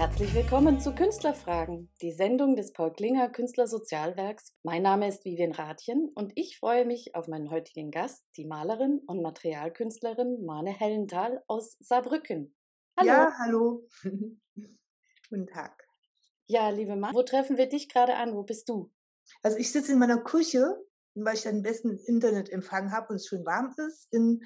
Herzlich willkommen zu Künstlerfragen, die Sendung des Paul Klinger Künstlersozialwerks. Mein Name ist Vivian Rathjen und ich freue mich auf meinen heutigen Gast, die Malerin und Materialkünstlerin Mane Hellenthal aus Saarbrücken. Hallo. Ja, hallo. Guten Tag. Ja, liebe Mane, wo treffen wir dich gerade an? Wo bist du? Also ich sitze in meiner Küche, weil ich den besten Internetempfang habe und es schön warm ist, in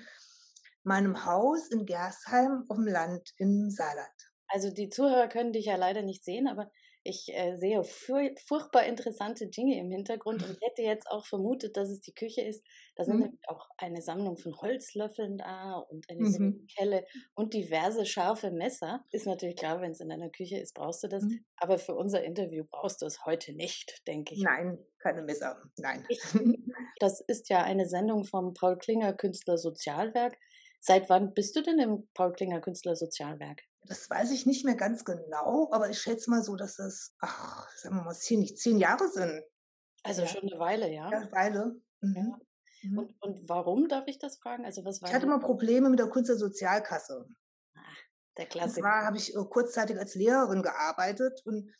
meinem Haus in Gersheim auf dem Land im Saarland. Also die Zuhörer können dich ja leider nicht sehen, aber ich äh, sehe fur furchtbar interessante Dinge im Hintergrund und hätte jetzt auch vermutet, dass es die Küche ist. Da sind mhm. nämlich auch eine Sammlung von Holzlöffeln da und eine mhm. Kelle und diverse scharfe Messer. Ist natürlich klar, wenn es in deiner Küche ist, brauchst du das. Mhm. Aber für unser Interview brauchst du es heute nicht, denke ich. Nein, keine Messer. Nein. Ich, das ist ja eine Sendung vom Paul Klinger Künstler Sozialwerk. Seit wann bist du denn im Paul Klinger Künstler Sozialwerk? Das weiß ich nicht mehr ganz genau, aber ich schätze mal so, dass das, ach, sagen wir mal, zehn, nicht zehn Jahre sind. Also ja. schon eine Weile, ja? Eine Weile. Mhm. Ja. Mhm. Und, und warum darf ich das fragen? Also was war ich hatte mal Probleme mit der Künstlersozialkasse. Ach, der Klassiker. Und zwar habe ich äh, kurzzeitig als Lehrerin gearbeitet und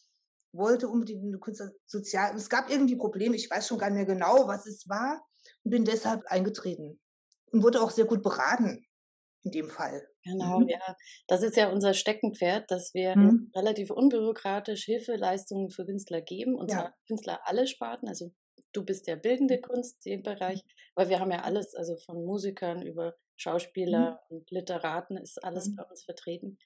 wollte unbedingt eine Künstlersozial. Es gab irgendwie Probleme, ich weiß schon gar nicht mehr genau, was es war, und bin deshalb eingetreten und wurde auch sehr gut beraten in dem Fall. Genau, mhm. ja. Das ist ja unser Steckenpferd, dass wir mhm. relativ unbürokratisch Hilfeleistungen für Künstler geben und ja. zwar Künstler alle Sparten. Also du bist ja bildende mhm. Kunst im Bereich, weil wir haben ja alles, also von Musikern über Schauspieler mhm. und Literaten ist alles mhm. bei uns vertreten.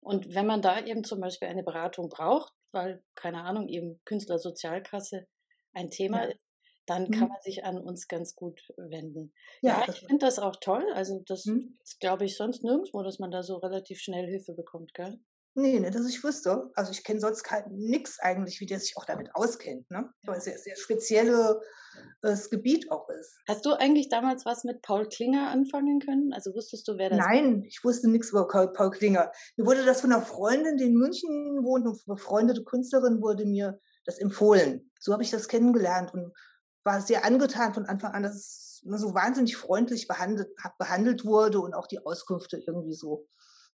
Und wenn man da eben zum Beispiel eine Beratung braucht, weil, keine Ahnung, eben Künstlersozialkasse ein Thema ja. ist, dann mhm. kann man sich an uns ganz gut wenden. Ja, ja ich finde das auch toll. Also das mhm. glaube ich sonst nirgendwo, dass man da so relativ schnell Hilfe bekommt, gell? Nee, nicht, dass ich wüsste. Also ich kenne sonst nichts eigentlich, wie der sich auch damit auskennt, ne? Weil es ja sehr spezielles Gebiet auch ist. Hast du eigentlich damals was mit Paul Klinger anfangen können? Also wusstest du, wer das Nein, war? ich wusste nichts über Paul Klinger. Mir wurde das von einer Freundin, die in München wohnt, eine befreundete Künstlerin, wurde mir das empfohlen. So habe ich das kennengelernt und war sehr angetan von Anfang an, dass es so wahnsinnig freundlich behandelt, behandelt wurde und auch die Auskünfte irgendwie so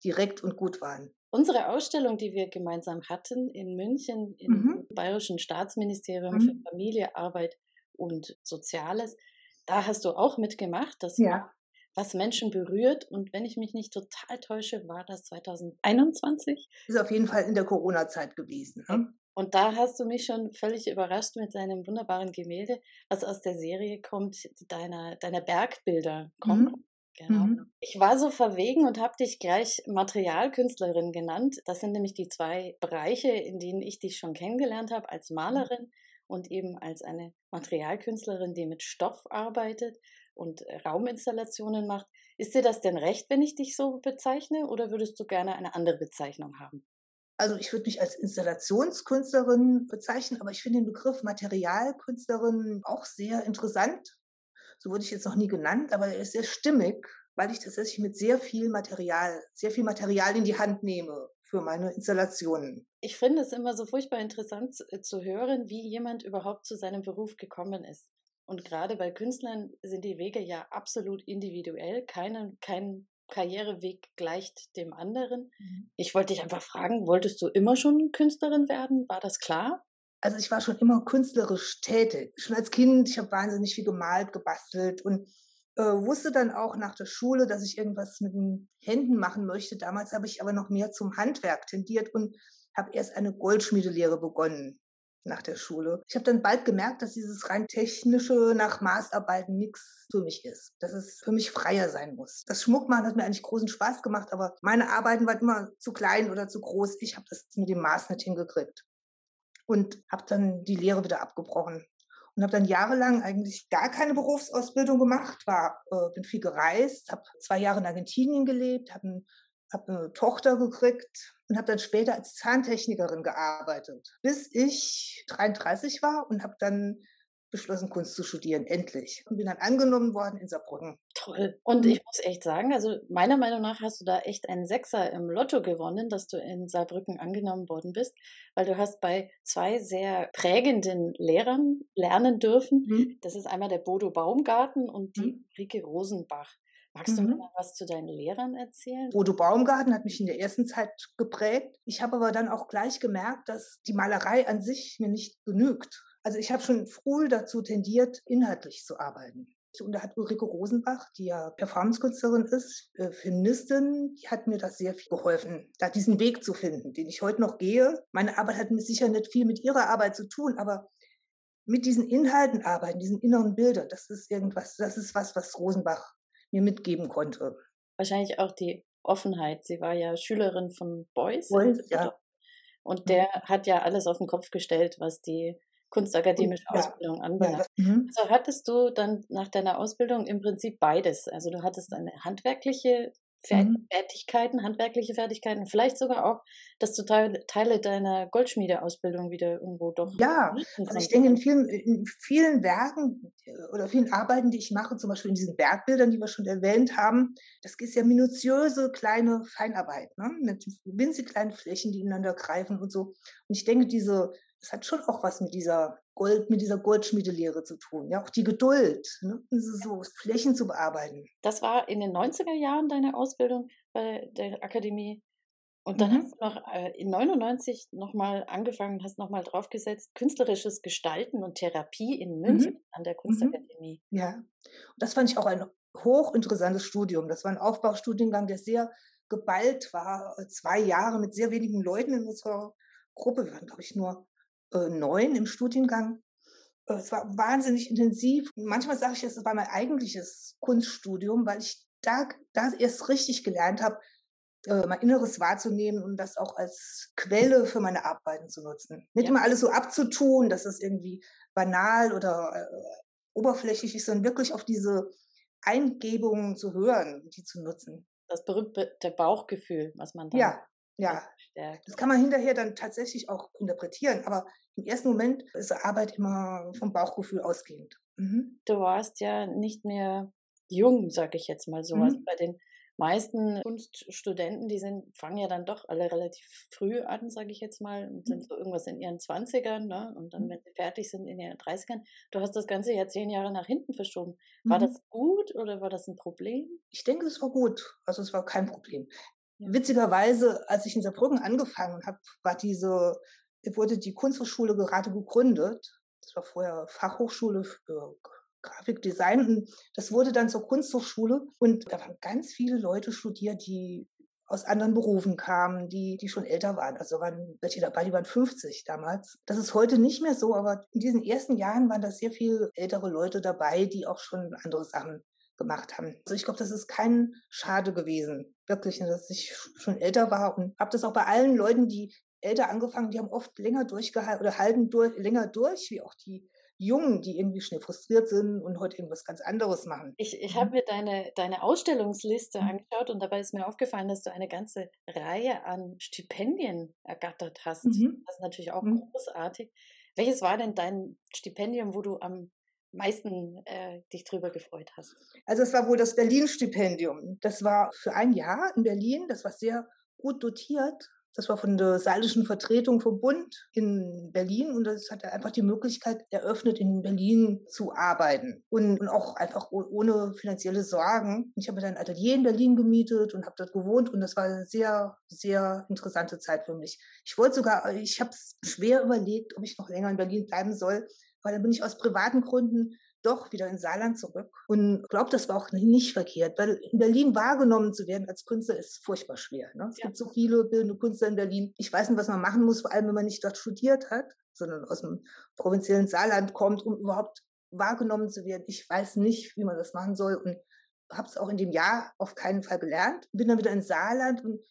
direkt und gut waren. Unsere Ausstellung, die wir gemeinsam hatten in München im mhm. Bayerischen Staatsministerium mhm. für Familie, Arbeit und Soziales, da hast du auch mitgemacht. Das ja. Was Menschen berührt. Und wenn ich mich nicht total täusche, war das 2021? Ist auf jeden Fall in der Corona-Zeit gewesen. Ne? Und da hast du mich schon völlig überrascht mit deinem wunderbaren Gemälde, was aus der Serie kommt, deiner, deiner Bergbilder kommt. Mhm. Genau. Mhm. Ich war so verwegen und habe dich gleich Materialkünstlerin genannt. Das sind nämlich die zwei Bereiche, in denen ich dich schon kennengelernt habe, als mhm. Malerin und eben als eine Materialkünstlerin, die mit Stoff arbeitet und Rauminstallationen macht. Ist dir das denn recht, wenn ich dich so bezeichne oder würdest du gerne eine andere Bezeichnung haben? Also ich würde mich als Installationskünstlerin bezeichnen, aber ich finde den Begriff Materialkünstlerin auch sehr interessant. So wurde ich jetzt noch nie genannt, aber er ist sehr stimmig, weil ich tatsächlich mit sehr viel Material, sehr viel Material in die Hand nehme für meine Installationen. Ich finde es immer so furchtbar interessant äh, zu hören, wie jemand überhaupt zu seinem Beruf gekommen ist. Und gerade bei Künstlern sind die Wege ja absolut individuell. Keine, kein Karriereweg gleicht dem anderen. Mhm. Ich wollte dich einfach fragen, wolltest du immer schon Künstlerin werden? War das klar? Also ich war schon immer künstlerisch tätig. Schon als Kind, ich habe wahnsinnig viel gemalt, gebastelt und äh, wusste dann auch nach der Schule, dass ich irgendwas mit den Händen machen möchte. Damals habe ich aber noch mehr zum Handwerk tendiert und habe erst eine Goldschmiedelehre begonnen nach der Schule. Ich habe dann bald gemerkt, dass dieses rein technische nach Maßarbeiten nichts für mich ist. Dass es für mich freier sein muss. Das Schmuckmachen hat mir eigentlich großen Spaß gemacht, aber meine Arbeiten waren immer zu klein oder zu groß. Ich habe das mit dem Maß nicht hingekriegt. Und habe dann die Lehre wieder abgebrochen. Und habe dann jahrelang eigentlich gar keine Berufsausbildung gemacht, war, äh, bin viel gereist, habe zwei Jahre in Argentinien gelebt, habe einen habe eine Tochter gekriegt und habe dann später als Zahntechnikerin gearbeitet, bis ich 33 war und habe dann beschlossen, Kunst zu studieren, endlich. Und bin dann angenommen worden in Saarbrücken. Toll. Und mhm. ich muss echt sagen, also meiner Meinung nach hast du da echt einen Sechser im Lotto gewonnen, dass du in Saarbrücken angenommen worden bist, weil du hast bei zwei sehr prägenden Lehrern lernen dürfen. Mhm. Das ist einmal der Bodo Baumgarten und die mhm. Rike Rosenbach. Magst du mhm. mal was zu deinen Lehrern erzählen? Bodo Baumgarten hat mich in der ersten Zeit geprägt. Ich habe aber dann auch gleich gemerkt, dass die Malerei an sich mir nicht genügt. Also ich habe schon früh dazu tendiert, inhaltlich zu arbeiten. Und da hat Ulrike Rosenbach, die ja Performancekünstlerin ist, äh, Feministin, die hat mir das sehr viel geholfen, da diesen Weg zu finden, den ich heute noch gehe. Meine Arbeit hat mit sicher nicht viel mit ihrer Arbeit zu tun, aber mit diesen Inhalten arbeiten, diesen inneren Bildern, das ist irgendwas, das ist was, was Rosenbach mir mitgeben konnte. Wahrscheinlich auch die Offenheit. Sie war ja Schülerin von Beuys. Beuys ja. Und mhm. der mhm. hat ja alles auf den Kopf gestellt, was die kunstakademische ja. Ausbildung anbelangt. Ja, mhm. Also hattest du dann nach deiner Ausbildung im Prinzip beides. Also du hattest eine handwerkliche. Fertigkeiten, handwerkliche Fertigkeiten, vielleicht sogar auch, dass du Teile deiner Goldschmiedeausbildung wieder irgendwo doch. Ja, also ich denke, in vielen, in vielen Werken äh, oder vielen Arbeiten, die ich mache, zum Beispiel in diesen Bergbildern, die wir schon erwähnt haben, das ist ja minutiöse kleine Feinarbeit, ne? mit winzig kleinen Flächen, die ineinander greifen und so. Und ich denke, diese das hat schon auch was mit dieser Gold, mit dieser Goldschmiedelehre zu tun. Ja, auch die Geduld, ne? so Flächen zu bearbeiten. Das war in den 90er Jahren deine Ausbildung bei der Akademie. Und dann mhm. hast du noch äh, in 99 nochmal angefangen, hast nochmal draufgesetzt, künstlerisches Gestalten und Therapie in München mhm. an der mhm. Kunstakademie. Ja, und das fand ich auch ein hochinteressantes Studium. Das war ein Aufbaustudiengang, der sehr geballt war. Zwei Jahre mit sehr wenigen Leuten in unserer Gruppe. Wir waren, glaube ich, nur äh, neun im Studiengang. Äh, es war wahnsinnig intensiv. Manchmal sage ich, es war mein eigentliches Kunststudium, weil ich da, da erst richtig gelernt habe, äh, mein Inneres wahrzunehmen und das auch als Quelle für meine Arbeiten zu nutzen. Nicht ja. immer alles so abzutun, dass es irgendwie banal oder oberflächlich ist, sondern wirklich auf diese Eingebungen zu hören, die zu nutzen. Das berühmte Bauchgefühl, was man dann ja. Ja, das kann man hinterher dann tatsächlich auch interpretieren, aber im ersten Moment ist Arbeit immer vom Bauchgefühl ausgehend. Mhm. Du warst ja nicht mehr jung, sag ich jetzt mal so. Mhm. Also bei den meisten Kunststudenten, die sind, fangen ja dann doch alle relativ früh an, sage ich jetzt mal, und sind mhm. so irgendwas in ihren 20ern, ne? Und dann, mhm. wenn sie fertig sind, in ihren 30ern. Du hast das Ganze ja zehn Jahre nach hinten verschoben. War mhm. das gut oder war das ein Problem? Ich denke, es war gut. Also es war kein Problem. Witzigerweise, als ich in Saarbrücken angefangen habe, war diese, wurde die Kunsthochschule gerade gegründet. Das war vorher Fachhochschule für Grafikdesign und das wurde dann zur Kunsthochschule und da waren ganz viele Leute studiert, die aus anderen Berufen kamen, die, die schon älter waren. Also waren welche dabei, die waren 50 damals. Das ist heute nicht mehr so, aber in diesen ersten Jahren waren da sehr viele ältere Leute dabei, die auch schon andere Sachen gemacht haben. Also ich glaube, das ist kein Schade gewesen, wirklich, dass ich schon älter war und habe das auch bei allen Leuten, die älter angefangen, die haben oft länger durchgehalten oder halten durch, länger durch, wie auch die Jungen, die irgendwie schnell frustriert sind und heute irgendwas ganz anderes machen. Ich, ich habe mhm. mir deine, deine Ausstellungsliste mhm. angeschaut und dabei ist mir aufgefallen, dass du eine ganze Reihe an Stipendien ergattert hast. Mhm. Das ist natürlich auch mhm. großartig. Welches war denn dein Stipendium, wo du am meisten äh, dich drüber gefreut hast? Also es war wohl das Berlin-Stipendium. Das war für ein Jahr in Berlin. Das war sehr gut dotiert. Das war von der saarischen Vertretung vom Bund in Berlin und das hat einfach die Möglichkeit eröffnet, in Berlin zu arbeiten und, und auch einfach ohne finanzielle Sorgen. Ich habe dann ein Atelier in Berlin gemietet und habe dort gewohnt und das war eine sehr, sehr interessante Zeit für mich. Ich wollte sogar, ich habe es schwer überlegt, ob ich noch länger in Berlin bleiben soll, weil dann bin ich aus privaten Gründen doch wieder in Saarland zurück und glaube, das war auch nicht verkehrt, weil in Berlin wahrgenommen zu werden als Künstler ist furchtbar schwer. Ne? Es ja. gibt so viele bildende Künstler in Berlin. Ich weiß nicht, was man machen muss, vor allem wenn man nicht dort studiert hat, sondern aus dem provinziellen Saarland kommt, um überhaupt wahrgenommen zu werden. Ich weiß nicht, wie man das machen soll und habe es auch in dem Jahr auf keinen Fall gelernt. Bin dann wieder in Saarland und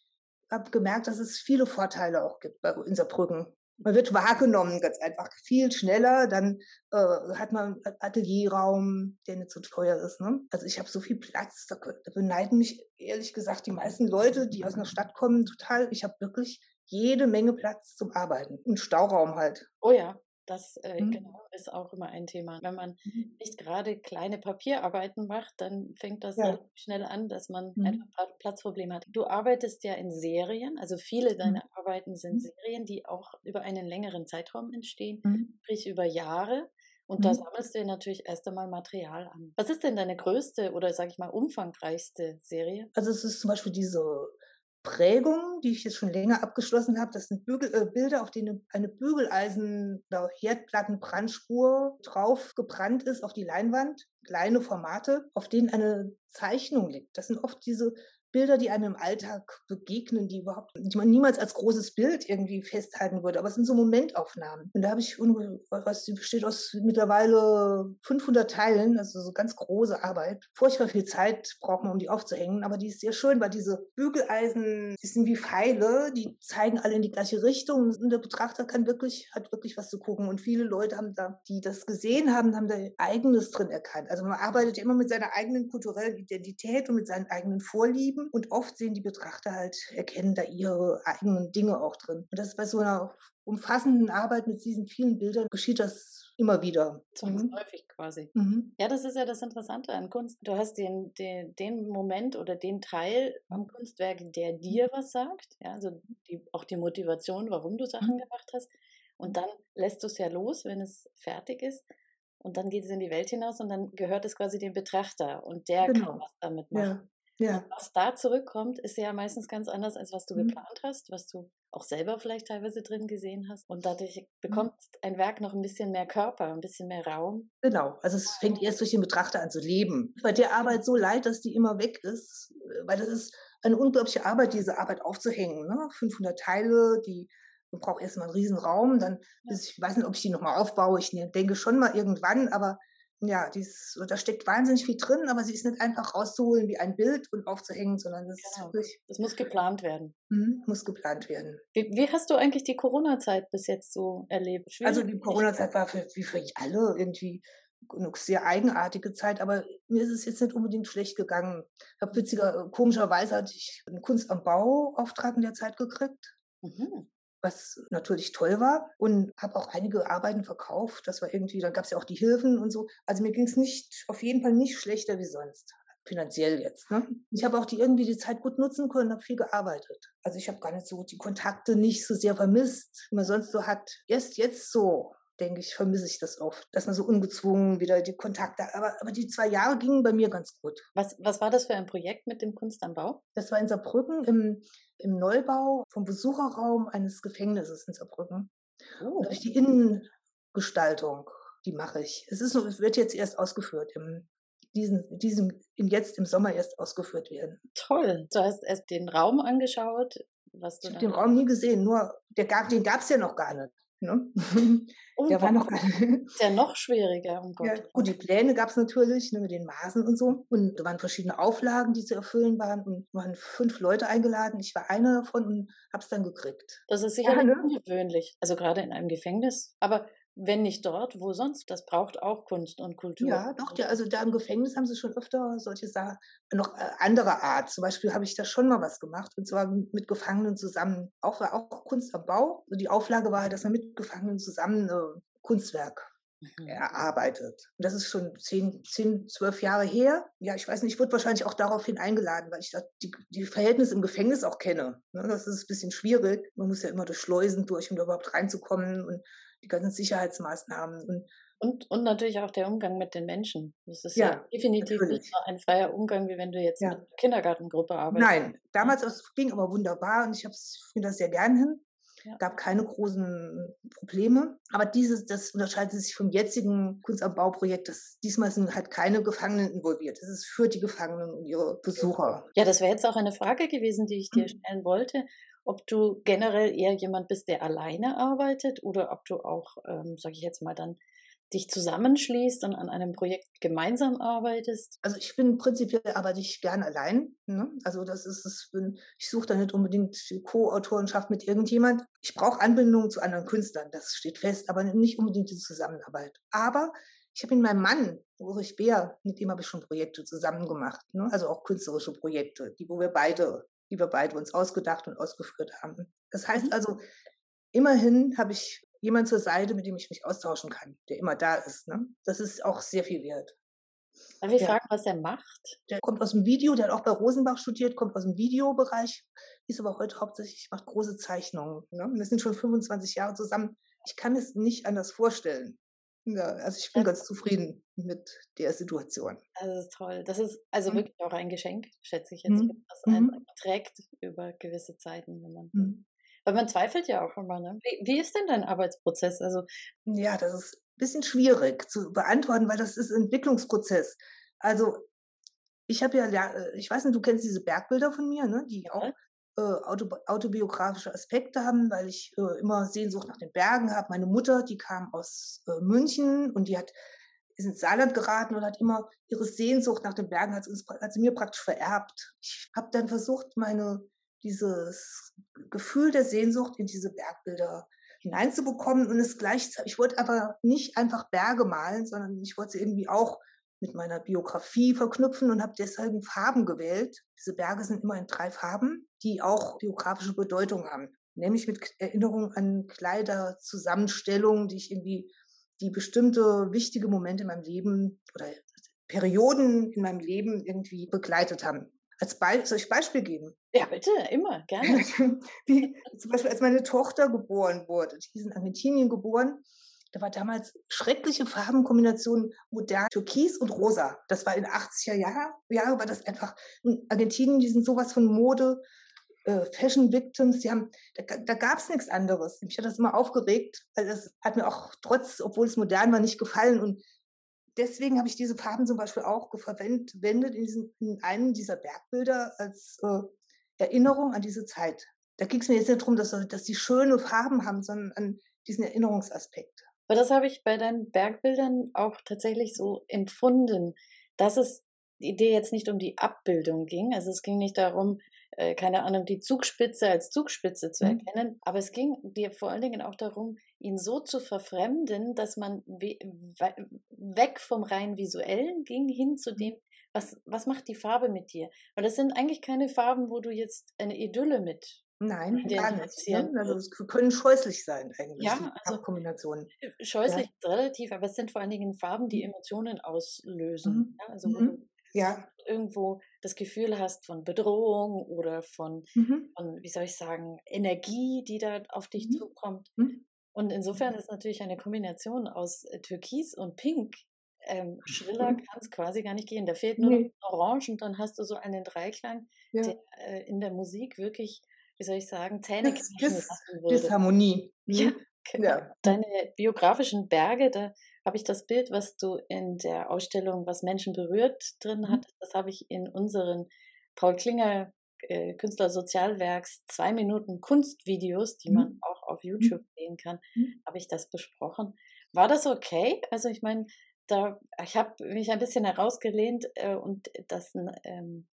habe gemerkt, dass es viele Vorteile auch gibt bei in Saarbrücken man wird wahrgenommen, ganz einfach viel schneller. Dann äh, hat man Atelierraum, der nicht so teuer ist. Ne? Also ich habe so viel Platz, da, da beneiden mich ehrlich gesagt die meisten Leute, die aus einer Stadt kommen, total. Ich habe wirklich jede Menge Platz zum Arbeiten. Ein Stauraum halt. Oh ja, das äh, mhm. genau ist auch immer ein Thema. Wenn man mhm. nicht gerade kleine Papierarbeiten macht, dann fängt das ja. schnell an, dass man mhm. einfach Platzprobleme hat. Du arbeitest ja in Serien, also viele mhm. deiner Arbeiten sind mhm. Serien, die auch über einen längeren Zeitraum entstehen, mhm. sprich über Jahre. Und da sammelst du natürlich erst einmal Material an. Was ist denn deine größte oder sage ich mal umfangreichste Serie? Also es ist zum Beispiel diese Prägung, die ich jetzt schon länger abgeschlossen habe. Das sind Bügel, äh, Bilder, auf denen eine Bügeleisen- oder Herdplattenbrandspur drauf gebrannt ist auf die Leinwand. Kleine Formate, auf denen eine Zeichnung liegt. Das sind oft diese Bilder, die einem im Alltag begegnen, die überhaupt, die man niemals als großes Bild irgendwie festhalten würde. Aber es sind so Momentaufnahmen. Und da habe ich, was die besteht aus mittlerweile 500 Teilen, also so ganz große Arbeit. Furchtbar viel Zeit braucht man, um die aufzuhängen. Aber die ist sehr schön, weil diese Bügeleisen, die sind wie Pfeile, die zeigen alle in die gleiche Richtung. Und der Betrachter kann wirklich, hat wirklich was zu gucken. Und viele Leute haben da, die das gesehen haben, haben da eigenes drin erkannt. Also man arbeitet immer mit seiner eigenen kulturellen Identität und mit seinen eigenen Vorlieben und oft sehen die Betrachter halt, erkennen da ihre eigenen Dinge auch drin. Und das ist bei so einer umfassenden Arbeit mit diesen vielen Bildern geschieht das immer wieder. Zwangsläufig mhm. quasi. Mhm. Ja, das ist ja das Interessante an Kunst. Du hast den, den, den Moment oder den Teil am Kunstwerk, der dir mhm. was sagt, ja, also die, auch die Motivation, warum du Sachen mhm. gemacht hast. Und dann lässt du es ja los, wenn es fertig ist. Und dann geht es in die Welt hinaus und dann gehört es quasi dem Betrachter und der genau. kann was damit machen. Ja. Was da zurückkommt, ist ja meistens ganz anders, als was du mhm. geplant hast, was du auch selber vielleicht teilweise drin gesehen hast. Und dadurch mhm. bekommt ein Werk noch ein bisschen mehr Körper, ein bisschen mehr Raum. Genau, also es fängt erst durch den Betrachter an zu leben. Bei der Arbeit so leid, dass die immer weg ist, weil das ist eine unglaubliche Arbeit, diese Arbeit aufzuhängen. Ne? 500 Teile, die man braucht erstmal einen riesen Raum, dann, ich weiß nicht, ob ich die nochmal aufbaue, ich ne, denke schon mal irgendwann, aber ja, dies, da steckt wahnsinnig viel drin, aber sie ist nicht einfach rauszuholen wie ein Bild und aufzuhängen, sondern das genau. ist wirklich. Das muss geplant werden. Mhm, muss geplant werden. Wie, wie, hast du eigentlich die Corona-Zeit bis jetzt so erlebt? Schwierig also die Corona-Zeit war für, wie für alle irgendwie eine sehr eigenartige Zeit, aber mir ist es jetzt nicht unbedingt schlecht gegangen. Ich habe witziger, komischerweise hatte ich einen Kunst am Bau Auftrag in der Zeit gekriegt. Mhm was natürlich toll war und habe auch einige Arbeiten verkauft. Das war irgendwie, dann gab es ja auch die Hilfen und so. Also mir ging es nicht, auf jeden Fall nicht schlechter wie sonst finanziell jetzt. Ne? Ich habe auch die irgendwie die Zeit gut nutzen können, habe viel gearbeitet. Also ich habe gar nicht so die Kontakte nicht so sehr vermisst, wie man sonst so hat. Erst jetzt so, denke ich, vermisse ich das oft, dass man so ungezwungen wieder die Kontakte. Aber, aber die zwei Jahre gingen bei mir ganz gut. Was, was war das für ein Projekt mit dem Kunst am Bau? Das war in Saarbrücken im im Neubau vom Besucherraum eines Gefängnisses in Saarbrücken. Oh. Durch die Innengestaltung, die mache ich. Es ist, es wird jetzt erst ausgeführt im diesen, diesem, jetzt im Sommer erst ausgeführt werden. Toll. Du hast erst den Raum angeschaut. Was du ich habe den Raum nie gesehen, nur der gab, den gab es ja noch gar nicht. Ne? der war noch ja noch schwieriger, um Gott. Ja, gut, die Pläne gab es natürlich ne, mit den Maßen und so. Und da waren verschiedene Auflagen, die zu erfüllen waren. Und waren fünf Leute eingeladen. Ich war einer davon und habe es dann gekriegt. Das ist sicher ja, ne? ungewöhnlich. Also gerade in einem Gefängnis. Aber wenn nicht dort, wo sonst? Das braucht auch Kunst und Kultur. Ja, doch, ja, also da im Gefängnis haben sie schon öfter solche Sachen, noch äh, andere Art. Zum Beispiel habe ich da schon mal was gemacht, und zwar mit Gefangenen zusammen. Auch war auch Kunst am Bau. Die Auflage war dass man mit Gefangenen zusammen äh, Kunstwerk mhm. erarbeitet. Und das ist schon zehn, zehn, zwölf Jahre her. Ja, ich weiß nicht, ich wurde wahrscheinlich auch daraufhin eingeladen, weil ich da die, die Verhältnisse im Gefängnis auch kenne. Ne, das ist ein bisschen schwierig. Man muss ja immer durch Schleusen durch, um da überhaupt reinzukommen. Und die ganzen Sicherheitsmaßnahmen. Und, und, und natürlich auch der Umgang mit den Menschen. Das ist ja, ja definitiv natürlich. nicht ein freier Umgang, wie wenn du jetzt ja. mit einer Kindergartengruppe arbeitest. Nein, damals das ging aber wunderbar und ich finde das sehr gern hin. Ja. gab keine großen Probleme. Aber dieses, das unterscheidet sich vom jetzigen Kunst am Bauprojekt. Das, diesmal sind halt keine Gefangenen involviert. Das ist für die Gefangenen und ihre Besucher. Ja, das wäre jetzt auch eine Frage gewesen, die ich dir mhm. stellen wollte ob du generell eher jemand bist, der alleine arbeitet oder ob du auch, ähm, sage ich jetzt mal, dann dich zusammenschließt und an einem Projekt gemeinsam arbeitest? Also ich bin prinzipiell arbeite ich gern allein. Ne? Also das ist es, ich suche da nicht unbedingt Co-Autorenschaft mit irgendjemand. Ich brauche Anbindung zu anderen Künstlern, das steht fest, aber nicht unbedingt die Zusammenarbeit. Aber ich habe mit meinem Mann, Ulrich Beer, mit dem habe ich schon Projekte zusammen gemacht. Ne? Also auch künstlerische Projekte, die wo wir beide, die wir beide uns ausgedacht und ausgeführt haben. Das heißt mhm. also, immerhin habe ich jemand zur Seite, mit dem ich mich austauschen kann, der immer da ist. Ne? Das ist auch sehr viel wert. Darf ich ja. fragen, was er macht? Der kommt aus dem Video, der hat auch bei Rosenbach studiert, kommt aus dem Videobereich, ist aber heute hauptsächlich, macht große Zeichnungen. Ne? Wir sind schon 25 Jahre zusammen. Ich kann es nicht anders vorstellen. Ja, also ich bin ganz zufrieden mit der Situation. Das ist toll. Das ist also mhm. wirklich auch ein Geschenk, schätze ich jetzt, mhm. was einen mhm. trägt über gewisse Zeiten, wenn man mhm. weil man zweifelt ja auch immer, ne? Wie, wie ist denn dein Arbeitsprozess? Also ja, das ist ein bisschen schwierig zu beantworten, weil das ist ein Entwicklungsprozess. Also ich habe ja, äh, ich weiß nicht, du kennst diese Bergbilder von mir, ne? die auch äh, autobiografische Aspekte haben, weil ich äh, immer Sehnsucht nach den Bergen habe. Meine Mutter, die kam aus äh, München und die hat ist ins Saarland geraten und hat immer ihre Sehnsucht nach den Bergen, hat, uns, hat sie mir praktisch vererbt. Ich habe dann versucht, meine dieses Gefühl der Sehnsucht in diese Bergbilder hineinzubekommen und es gleichzeitig, ich wollte aber nicht einfach Berge malen, sondern ich wollte sie irgendwie auch mit meiner Biografie verknüpfen und habe deshalb Farben gewählt. Diese Berge sind immer in drei Farben, die auch biografische Bedeutung haben. Nämlich mit Erinnerung an Kleiderzusammenstellungen, die ich irgendwie, die bestimmte wichtige Momente in meinem Leben oder Perioden in meinem Leben irgendwie begleitet haben. Als Be soll ich Beispiel geben? Ja, bitte, immer, gerne. Wie, zum Beispiel, als meine Tochter geboren wurde, die ist in Argentinien geboren, da war damals schreckliche Farbenkombination modern, Türkis und Rosa. Das war in den 80er Jahren, Jahre war das einfach, in Argentinien, die sind sowas von Mode, äh, Fashion Victims, die haben, da, da gab es nichts anderes. Mich hat das immer aufgeregt, weil das hat mir auch trotz, obwohl es modern war, nicht gefallen. Und deswegen habe ich diese Farben zum Beispiel auch verwendet in, diesen, in einem dieser Bergbilder als äh, Erinnerung an diese Zeit. Da ging es mir jetzt nicht darum, dass, dass die schöne Farben haben, sondern an diesen Erinnerungsaspekt. Aber das habe ich bei deinen Bergbildern auch tatsächlich so empfunden, dass es die Idee jetzt nicht um die Abbildung ging. Also es ging nicht darum, äh, keine Ahnung, die Zugspitze als Zugspitze zu mhm. erkennen, aber es ging dir vor allen Dingen auch darum, ihn so zu verfremden, dass man we weg vom rein visuellen ging hin zu mhm. dem, was, was macht die Farbe mit dir? Und das sind eigentlich keine Farben, wo du jetzt eine Idylle mit Nein, gar nicht. Ne? Also es können scheußlich sein eigentlich, ja, also Kombinationen. Äh, scheußlich ja. ist relativ, aber es sind vor allen Dingen Farben, die mhm. Emotionen auslösen. Mhm. Ja, also mhm. Ja. irgendwo das Gefühl hast von Bedrohung oder von, mhm. von, wie soll ich sagen, Energie, die da auf dich mhm. zukommt. Mhm. Und insofern ist natürlich eine Kombination aus äh, Türkis und Pink ähm, schriller kann es quasi gar nicht gehen. Da fehlt nur nee. Orange und dann hast du so einen Dreiklang, ja. der äh, in der Musik wirklich wie soll ich sagen, Zähne Dis, Dis, Disharmonie. Ja, mhm. genau. Ja. Deine biografischen Berge, da habe ich das Bild, was du in der Ausstellung Was Menschen berührt drin mhm. hattest, das habe ich in unseren Paul Klinger äh, Künstlersozialwerks zwei Minuten Kunstvideos, die mhm. man auch auf mhm. YouTube sehen kann, habe ich das besprochen. War das okay? Also ich meine, da ich habe mich ein bisschen herausgelehnt äh, und das ähm,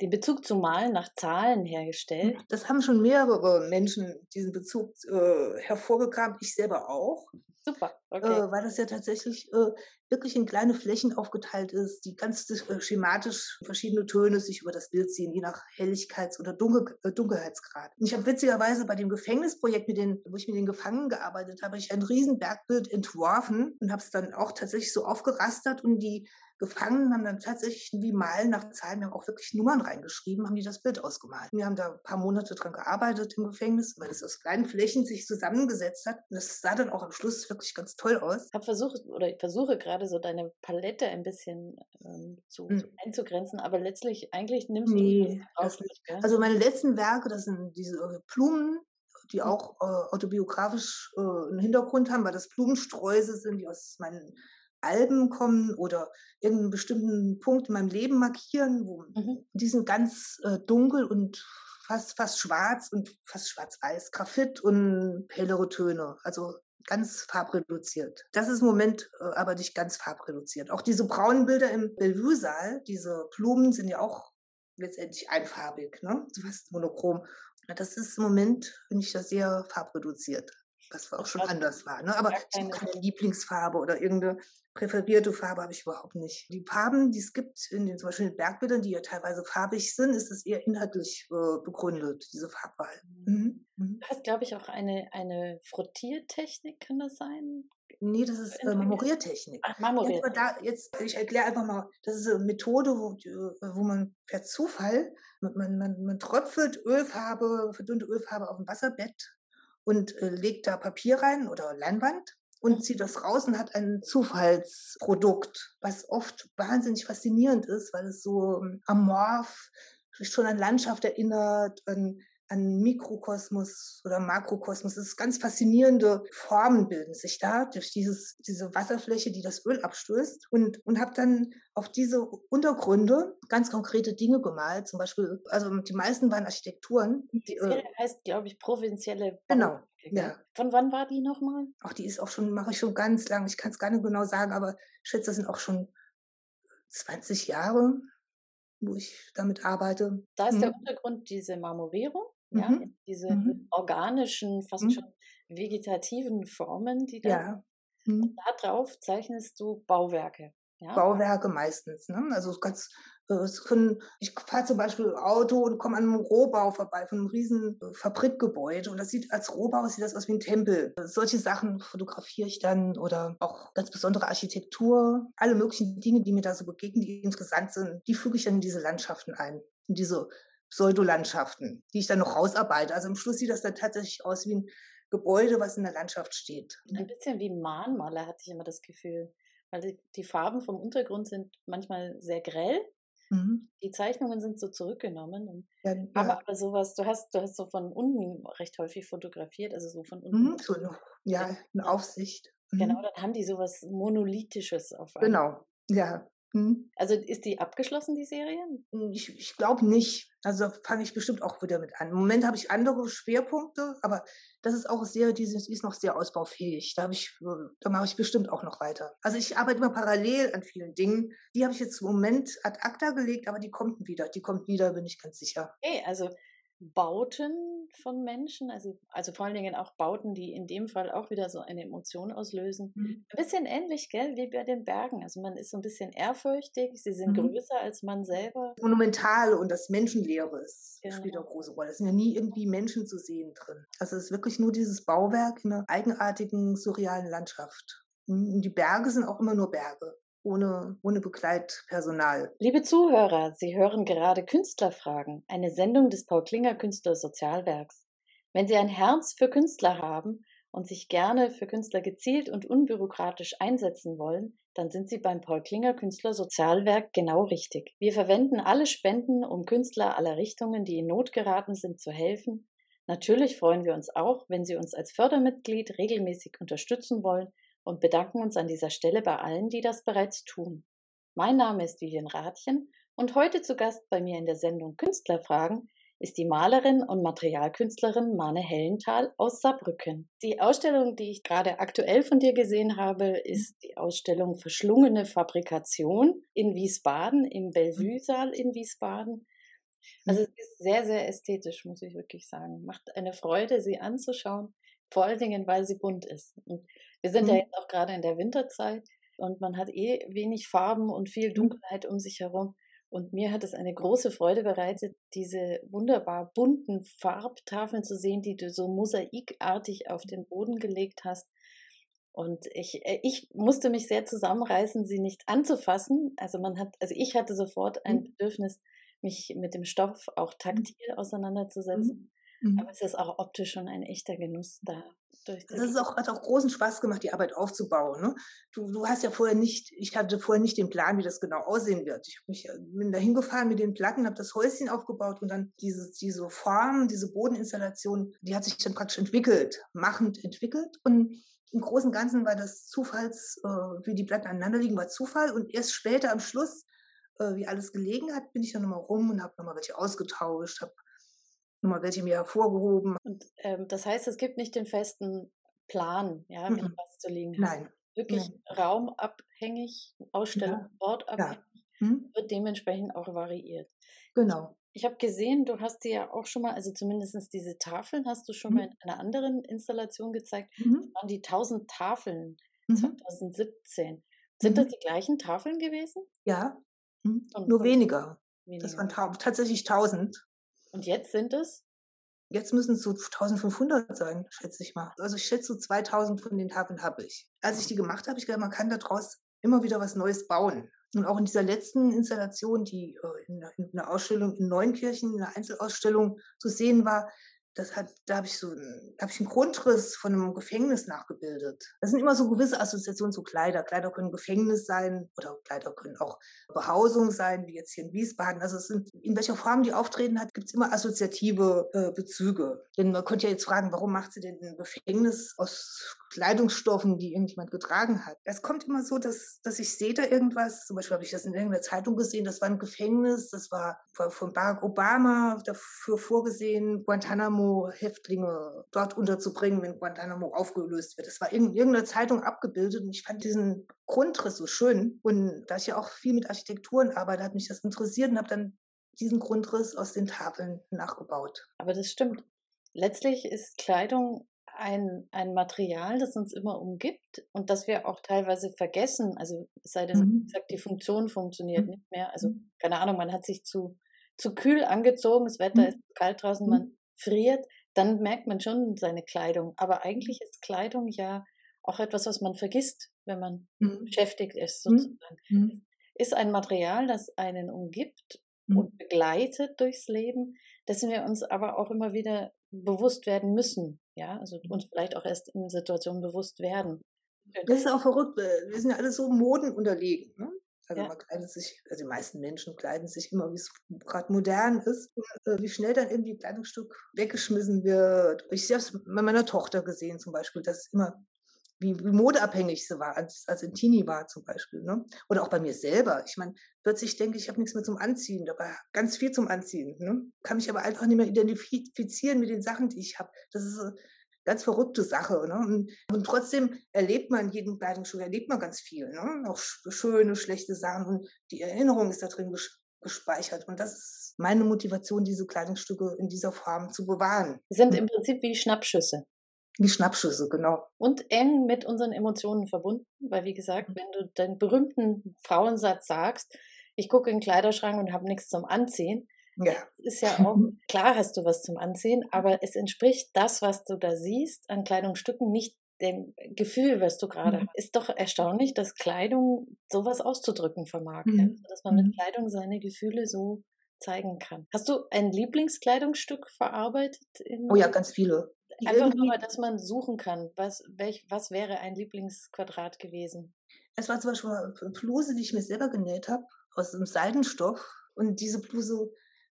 den Bezug zu Malen nach Zahlen hergestellt? Das haben schon mehrere Menschen diesen Bezug äh, hervorgekramt, ich selber auch. Super, okay. Äh, weil das ja tatsächlich äh, wirklich in kleine Flächen aufgeteilt ist, die ganz äh, schematisch verschiedene Töne sich über das Bild ziehen, je nach Helligkeits- oder Dunkel äh, Dunkelheitsgrad. Und ich habe witzigerweise bei dem Gefängnisprojekt, mit den, wo ich mit den Gefangenen gearbeitet habe, ich ein riesen Bergbild entworfen und habe es dann auch tatsächlich so aufgerastert und die Gefangenen haben dann tatsächlich wie Malen nach Zahlen, wir haben auch wirklich Nummern reingeschrieben, haben die das Bild ausgemalt. Wir haben da ein paar Monate dran gearbeitet im Gefängnis, weil es aus kleinen Flächen sich zusammengesetzt hat. Und das sah dann auch am Schluss wirklich ganz toll aus. Ich habe versucht, oder ich versuche gerade so deine Palette ein bisschen ähm, zu, mhm. einzugrenzen, aber letztlich eigentlich nimmst nee, du das nicht. Gell? Also meine letzten Werke, das sind diese äh, Blumen, die hm. auch äh, autobiografisch äh, einen Hintergrund haben, weil das Blumensträuße sind, die aus meinen Alben kommen oder irgendeinen bestimmten Punkt in meinem Leben markieren, wo mhm. die sind ganz äh, dunkel und fast, fast schwarz und fast schwarz-weiß, Graphit und hellere Töne. Also ganz farbreduziert. Das ist im Moment äh, aber nicht ganz farbreduziert. Auch diese braunen Bilder im Bellevue-Saal, diese Blumen sind ja auch letztendlich einfarbig, ne? fast monochrom. Das ist im Moment, finde ich, das sehr farbreduziert was auch schon anders war. Ne? Aber ich habe keine Lieblingsfarbe oder irgendeine präferierte Farbe habe ich überhaupt nicht. Die Farben, die es gibt in den zum Beispiel in Bergbildern, die ja teilweise farbig sind, ist es eher inhaltlich äh, begründet, diese Farbwahl. Mhm. mhm. Mhm. Du hast, glaube ich, auch eine, eine Frottiertechnik, kann das sein? Nee, das ist äh, Marmoriertechnik. Ach, Marmoriertechnik. Jetzt, jetzt, ich erkläre einfach mal, das ist eine Methode, wo, äh, wo man per Zufall, man, man, man tröpfelt Ölfarbe, verdünnte Ölfarbe auf ein Wasserbett und äh, legt da Papier rein oder Leinwand und zieht das raus und hat ein Zufallsprodukt, was oft wahnsinnig faszinierend ist, weil es so ähm, amorph schon an Landschaft erinnert, an an Mikrokosmos oder Makrokosmos. Es ist ganz faszinierende Formen bilden sich da durch dieses, diese Wasserfläche, die das Öl abstößt. Und, und habe dann auf diese Untergründe ganz konkrete Dinge gemalt. Zum Beispiel, also die meisten waren Architekturen. Die Serie äh, heißt, glaube ich, provinzielle Genau. Ja. Von wann war die nochmal? Ach, die ist auch schon, mache ich schon ganz lang. Ich kann es gar nicht genau sagen, aber ich schätze, das sind auch schon 20 Jahre, wo ich damit arbeite. Da ist hm. der Untergrund diese Marmorierung ja, mhm. diese mhm. organischen, fast mhm. schon vegetativen Formen, die da ja. Mhm. darauf zeichnest du Bauwerke. Ja? Bauwerke meistens. Ne? Also ganz, äh, es können, ich fahre zum Beispiel Auto und komme an einem Rohbau vorbei, von einem riesen äh, Fabrikgebäude und das sieht als Rohbau sieht das aus wie ein Tempel. Solche Sachen fotografiere ich dann oder auch ganz besondere Architektur, alle möglichen Dinge, die mir da so begegnen, die interessant sind, die füge ich dann in diese Landschaften ein, in diese Pseudolandschaften, die ich dann noch rausarbeite. Also am Schluss sieht das dann tatsächlich aus wie ein Gebäude, was in der Landschaft steht. Ein bisschen wie Mahnmaler hatte ich immer das Gefühl. Weil die, die Farben vom Untergrund sind manchmal sehr grell. Mhm. Die Zeichnungen sind so zurückgenommen. Ja, ja. Aber, aber sowas, du hast, du hast so von unten recht häufig fotografiert, also so von unten. Mhm, so eine, ja, eine Aufsicht. Genau, mhm. dann haben die sowas Monolithisches auf einmal. Genau, ja. Mhm. Also ist die abgeschlossen, die Serie? Hm, ich, ich glaube nicht. Also fange ich bestimmt auch wieder mit an. Im Moment habe ich andere Schwerpunkte, aber das ist auch eine Serie, die ist noch sehr ausbaufähig. Da, ich, da mache ich bestimmt auch noch weiter. Also ich arbeite immer parallel an vielen Dingen. Die habe ich jetzt im Moment ad acta gelegt, aber die kommt wieder. Die kommt wieder, bin ich ganz sicher. Okay, also Bauten von Menschen, also, also vor allen Dingen auch Bauten, die in dem Fall auch wieder so eine Emotion auslösen. Mhm. Ein bisschen ähnlich, gell, wie bei den Bergen. Also man ist so ein bisschen ehrfürchtig, sie sind mhm. größer als man selber. Monumental und das Menschenleere genau. spielt eine große Rolle. Es sind ja nie irgendwie Menschen zu sehen drin. Also es ist wirklich nur dieses Bauwerk in einer eigenartigen, surrealen Landschaft. Und die Berge sind auch immer nur Berge ohne, ohne Begleitpersonal. Liebe Zuhörer, Sie hören gerade Künstlerfragen, eine Sendung des Paul Klinger Künstler Sozialwerks. Wenn Sie ein Herz für Künstler haben und sich gerne für Künstler gezielt und unbürokratisch einsetzen wollen, dann sind Sie beim Paul Klinger Künstler Sozialwerk genau richtig. Wir verwenden alle Spenden, um Künstler aller Richtungen, die in Not geraten sind, zu helfen. Natürlich freuen wir uns auch, wenn Sie uns als Fördermitglied regelmäßig unterstützen wollen und bedanken uns an dieser Stelle bei allen, die das bereits tun. Mein Name ist Vivian Rathjen und heute zu Gast bei mir in der Sendung Künstlerfragen ist die Malerin und Materialkünstlerin Mane Hellenthal aus Saarbrücken. Die Ausstellung, die ich gerade aktuell von dir gesehen habe, ist die Ausstellung Verschlungene Fabrikation in Wiesbaden, im Bellevue-Saal in Wiesbaden. Also es ist sehr, sehr ästhetisch, muss ich wirklich sagen. Macht eine Freude, sie anzuschauen, vor allen Dingen, weil sie bunt ist. Und wir sind mhm. ja jetzt auch gerade in der Winterzeit und man hat eh wenig Farben und viel mhm. Dunkelheit um sich herum. Und mir hat es eine große Freude bereitet, diese wunderbar bunten Farbtafeln zu sehen, die du so mosaikartig auf den Boden gelegt hast. Und ich, äh, ich musste mich sehr zusammenreißen, sie nicht anzufassen. Also man hat, also ich hatte sofort ein mhm. Bedürfnis, mich mit dem Stoff auch taktil auseinanderzusetzen. Mhm. Aber es ist auch optisch schon ein echter Genuss da. Das ist auch, hat auch großen Spaß gemacht, die Arbeit aufzubauen. Ne? Du, du hast ja vorher nicht, ich hatte vorher nicht den Plan, wie das genau aussehen wird. Ich mich, äh, bin da hingefahren mit den Platten, habe das Häuschen aufgebaut und dann diese, diese Form, diese Bodeninstallation, die hat sich dann praktisch entwickelt, machend entwickelt. Und im Großen und Ganzen war das Zufalls, äh, wie die Platten aneinander liegen, war Zufall. Und erst später am Schluss, äh, wie alles gelegen hat, bin ich dann nochmal rum und habe nochmal welche ausgetauscht, habe nochmal welche mir hervorgehoben. Und ähm, das heißt, es gibt nicht den festen Plan, ja, wenn Mhm. was zu liegen. Nein. Wirklich Nein. raumabhängig, Ausstellung Ja. ortabhängig, Ja. Mhm. wird dementsprechend auch variiert. Genau. Ich habe gesehen, du hast dir ja auch schon mal, also zumindest diese Tafeln hast du schon mal Mhm. in einer anderen Installation gezeigt. Das Mhm. waren die 1000 Tafeln Mhm. 2017. Sind das Mhm. die gleichen Tafeln gewesen? Ja. Mhm. Nur und- weniger. Das Weniger. waren tatsächlich 1000. Und jetzt sind es? Jetzt müssen es so 1500 sein, schätze ich mal. Also ich schätze, so 2000 von den Tafeln habe ich. Als ich die gemacht habe, ich gedacht, man kann daraus immer wieder was Neues bauen. Und auch in dieser letzten Installation, die äh, in einer Ausstellung in Neunkirchen, in einer Einzelausstellung zu sehen war, das hat, da habe ich so da habe ich einen Grundriss von einem Gefängnis nachgebildet. Das sind immer so gewisse Assoziationen zu Kleider. Kleider können Gefängnis sein oder Kleider können auch Behausung sein, wie jetzt hier in Wiesbaden. Also es sind, in welcher Form die auftreten hat, gibt es immer assoziative äh, Bezüge. Denn man könnte ja jetzt fragen, warum macht sie denn ein Gefängnis aus Kleidungsstoffen, die irgendjemand getragen hat? Es kommt immer so, dass, dass ich sehe da irgendwas, zum Beispiel habe ich das in irgendeiner Zeitung gesehen, das war ein Gefängnis, das war von Barack Obama dafür vorgesehen, Guantanamo-Häftlinge dort unterzubringen, wenn Guantanamo aufgelöst wird. Das war in irgendeiner Zeitung abgebildet und ich fand diesen Grundriss so schön. Und da ich ja auch viel mit Architekturen arbeite, hat mich das interessiert und habe dann diesen Grundriss aus den Tafeln nachgebaut. Aber das stimmt. Letztlich ist Kleidung ein, ein Material, das uns immer umgibt und das wir auch teilweise vergessen. Also es sei denn, Mhm. gesagt, die Funktion funktioniert Mhm. nicht mehr. Also keine Ahnung, man hat sich zu, zu kühl angezogen, das Wetter Mhm. ist kalt draußen, Mhm. man friert, dann merkt man schon seine Kleidung. Aber eigentlich ist Kleidung ja auch etwas, was man vergisst, wenn man Mhm. beschäftigt ist, Mhm. sozusagen. Ist ein Material, das einen umgibt und begleitet durchs Leben, dessen wir uns aber auch immer wieder bewusst werden müssen. Ja, also uns vielleicht auch erst in Situationen bewusst werden. Das ist auch verrückt. Wir sind ja alle so Moden unterlegen. Ne? Also Ja. man kleidet sich, also die meisten Menschen kleiden sich immer, wie es gerade modern ist. Äh, wie schnell dann irgendwie ein Kleidungsstück weggeschmissen wird. Ich habe es bei meiner Tochter gesehen zum Beispiel, dass immer wie, wie modeabhängig sie war, als, als in Teenie war zum Beispiel. Ne? Oder auch bei mir selber. Ich meine, plötzlich denke ich, ich habe nichts mehr zum Anziehen, dabei ganz viel zum Anziehen. Ne? Kann mich aber einfach nicht mehr identifizieren mit den Sachen, die ich habe. Das ist eine ganz verrückte Sache. Ne? Und, und trotzdem erlebt man jeden Kleidungsstück, erlebt man ganz viel. Ne? Auch sch- schöne, schlechte Sachen und die Erinnerung ist da drin ges gespeichert. Und das ist meine Motivation, diese Kleidungsstücke in dieser Form zu bewahren. Sie sind Mhm. im Prinzip wie Schnappschüsse Wie Schnappschüsse, genau. und eng mit unseren Emotionen verbunden, weil wie gesagt, Mhm. wenn du deinen berühmten Frauensatz sagst, ich gucke in den Kleiderschrank und habe nichts zum Anziehen, Ja. ist ja auch, klar hast du was zum Anziehen, aber es entspricht das, was du da siehst an Kleidungsstücken, nicht dem Gefühl, was du gerade Mhm. hast. Ist doch erstaunlich, dass Kleidung sowas auszudrücken vermag. Ja? Mhm. Also, Dass man mit Mhm. Kleidung seine Gefühle so zeigen kann. Hast du ein Lieblingskleidungsstück verarbeitet? Oh ja, ganz viele. Einfach nur dass man suchen kann. Was, welch, was wäre ein Lieblingsquadrat gewesen? Es war zum Beispiel eine Bluse, die ich mir selber genäht habe, aus einem Seidenstoff. Und diese Bluse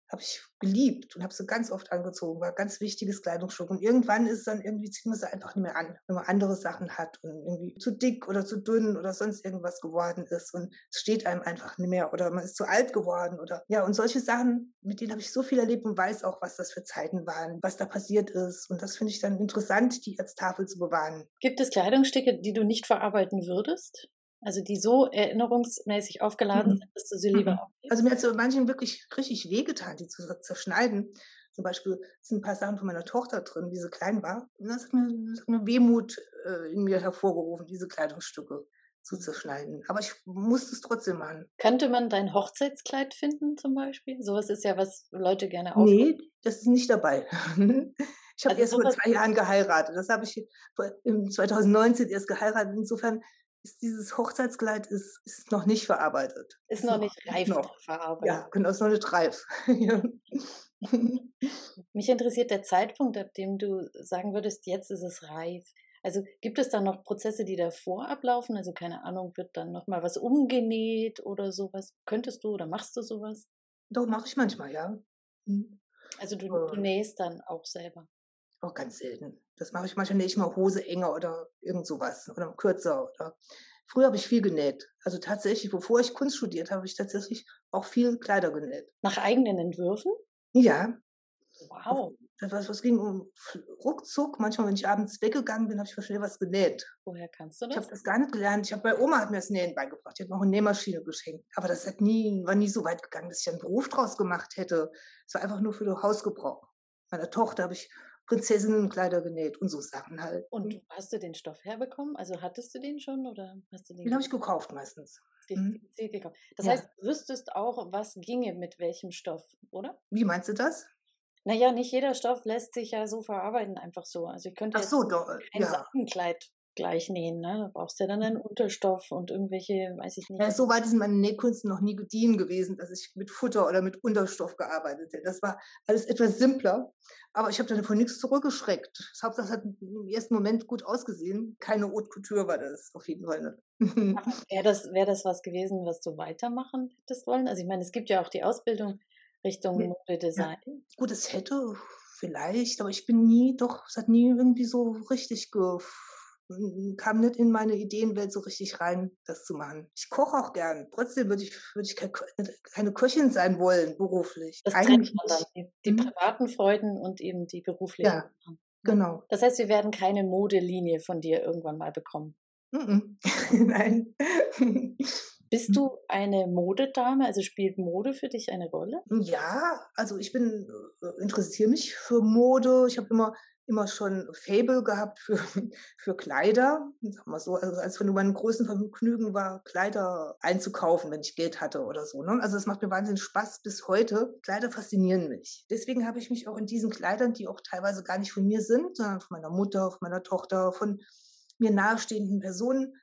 habe ich geliebt und habe sie ganz oft angezogen. War ganz wichtiges Kleidungsstück. Und irgendwann ist dann irgendwie, zieht man sie einfach nicht mehr an, wenn man andere Sachen hat und irgendwie zu dick oder zu dünn oder sonst irgendwas geworden ist. Und es steht einem einfach nicht mehr oder man ist zu alt geworden oder ja, und solche Sachen, mit denen habe ich so viel erlebt und weiß auch, was das für Zeiten waren, was da passiert ist. Und das finde ich dann interessant, die als Tafel zu bewahren. Gibt es Kleidungsstücke, die du nicht verarbeiten würdest? Also die so erinnerungsmäßig aufgeladen Mhm. sind, dass du sie lieber Mhm. aufhebst? Also mir hat es bei manchen wirklich richtig wehgetan, die zu zerschneiden. Zum Beispiel sind ein paar Sachen von meiner Tochter drin, wie sie klein war. Und das hat eine, das hat eine Wehmut äh, in mir hervorgerufen, diese Kleidungsstücke zu zerschneiden. Aber ich musste es trotzdem machen. Könnte man dein Hochzeitskleid finden zum Beispiel? Sowas ist ja, was Leute gerne aufheben. Nee, das ist nicht dabei. Ich habe Also erst vor zwei Jahren geheiratet. Das habe ich vor- im 2019 erst geheiratet. Insofern ist dieses Hochzeitskleid ist, ist noch nicht verarbeitet. Ist noch nicht reif noch. verarbeitet. Ja, genau, ist noch nicht reif. Mich interessiert der Zeitpunkt, ab dem du sagen würdest, jetzt ist es reif. Also gibt es da noch Prozesse, die davor ablaufen? Also keine Ahnung, wird dann nochmal was umgenäht oder sowas? Könntest du oder machst du sowas? Doch, mache ich manchmal, ja. Hm. Also du, du Äh. nähst dann auch selber. Auch ganz selten. Das mache ich manchmal nicht mal Hose enger oder irgend sowas oder kürzer. Oder Früher habe ich viel genäht. Also tatsächlich, bevor ich Kunst studiert habe, habe ich tatsächlich auch viel Kleider genäht. Nach eigenen Entwürfen? Ja. Wow. Das, was ging um ruckzuck. Manchmal, wenn ich abends weggegangen bin, habe ich schnell was genäht. Woher kannst du das? Ich habe das gar nicht gelernt. Ich habe bei Oma hat mir das Nähen beigebracht. Die hat mir auch eine Nähmaschine geschenkt. Aber das hat nie, war nie so weit gegangen, dass ich einen Beruf draus gemacht hätte. Es war einfach nur für den Hausgebrauch. Meiner Tochter habe ich Prinzessinnenkleider genäht und so Sachen halt. Und hm. hast du den Stoff herbekommen? Also hattest du den schon oder hast du den? Den habe ich gekauft meistens. Mhm. Das ja. heißt, du wüsstest auch, was ginge mit welchem Stoff, oder? Wie meinst du das? Naja, nicht jeder Stoff lässt sich ja so verarbeiten, einfach so. Also ich könnte Ach so, doch, äh, ein ja. Sackenkleid gleich nähen. Ne? Da brauchst du ja dann einen Unterstoff und irgendwelche, weiß ich nicht. Ja, so weit ist meine Nähkunst noch nie gediehen gewesen, dass ich mit Futter oder mit Unterstoff gearbeitet hätte. Das war alles etwas simpler, aber ich habe dann von nichts zurückgeschreckt. Das Hauptsache hat im ersten Moment gut ausgesehen. Keine Haute Couture war das auf jeden Fall. Ne? Wäre das, wär das was gewesen, was du weitermachen hättest wollen? Also ich meine, es gibt ja auch die Ausbildung Richtung ja. Modedesign. Ja. Gut, es hätte vielleicht, aber ich bin nie, doch, es hat nie irgendwie so richtig ge kam nicht in meine Ideenwelt so richtig rein, das zu machen. Ich koche auch gern. Trotzdem würde ich, würde ich keine Köchin sein wollen, beruflich. Das Eigentlich man dann. Die, mhm. privaten Freuden und eben die beruflichen. Ja, genau. Das heißt, wir werden keine Modelinie von dir irgendwann mal bekommen. Nein. Bist du eine Modedame? Also spielt Mode für dich eine Rolle? Ja, also ich bin äh, interessiere mich für Mode. Ich habe immer immer schon Fable gehabt für, für Kleider. Sag mal so, also als wenn du mein größten Vergnügen war, Kleider einzukaufen, wenn ich Geld hatte oder so. Ne? Also es macht mir wahnsinnig Spaß bis heute. Kleider faszinieren mich. Deswegen habe ich mich auch in diesen Kleidern, die auch teilweise gar nicht von mir sind, sondern von meiner Mutter, von meiner Tochter, von mir nahestehenden Personen,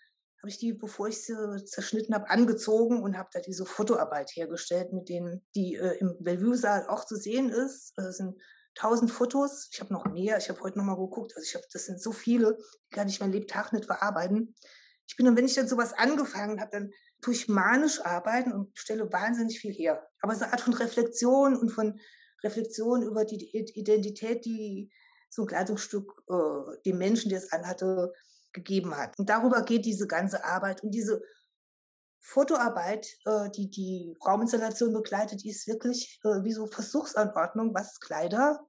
habe ich die, bevor ich sie zerschnitten habe, angezogen und habe da diese Fotoarbeit hergestellt, mit denen die äh, im Bellevue-Saal auch zu sehen ist. Das sind tausend Fotos. Ich habe noch mehr. Ich habe heute noch mal geguckt. Also ich habe, das sind so viele, die kann ich mein Lebtag nicht verarbeiten. Ich bin dann, wenn ich dann sowas angefangen habe, dann tue ich manisch arbeiten und stelle wahnsinnig viel her. Aber so eine Art von Reflexion und von Reflexion über die Identität, die so ein Kleidungsstück äh, dem Menschen, der es anhatte, gegeben hat. Und darüber geht diese ganze Arbeit. Und diese Fotoarbeit, äh, die die Rauminstallation begleitet, die ist wirklich äh, wie so Versuchsanordnung, was Kleider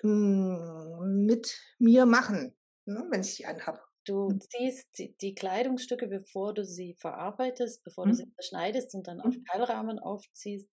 hm, mit mir machen, ne, wenn ich die anhabe. Du hm. ziehst die, Kleidungsstücke, bevor du sie verarbeitest, bevor hm. du sie verschneidest und dann auf hm. Keilrahmen aufziehst,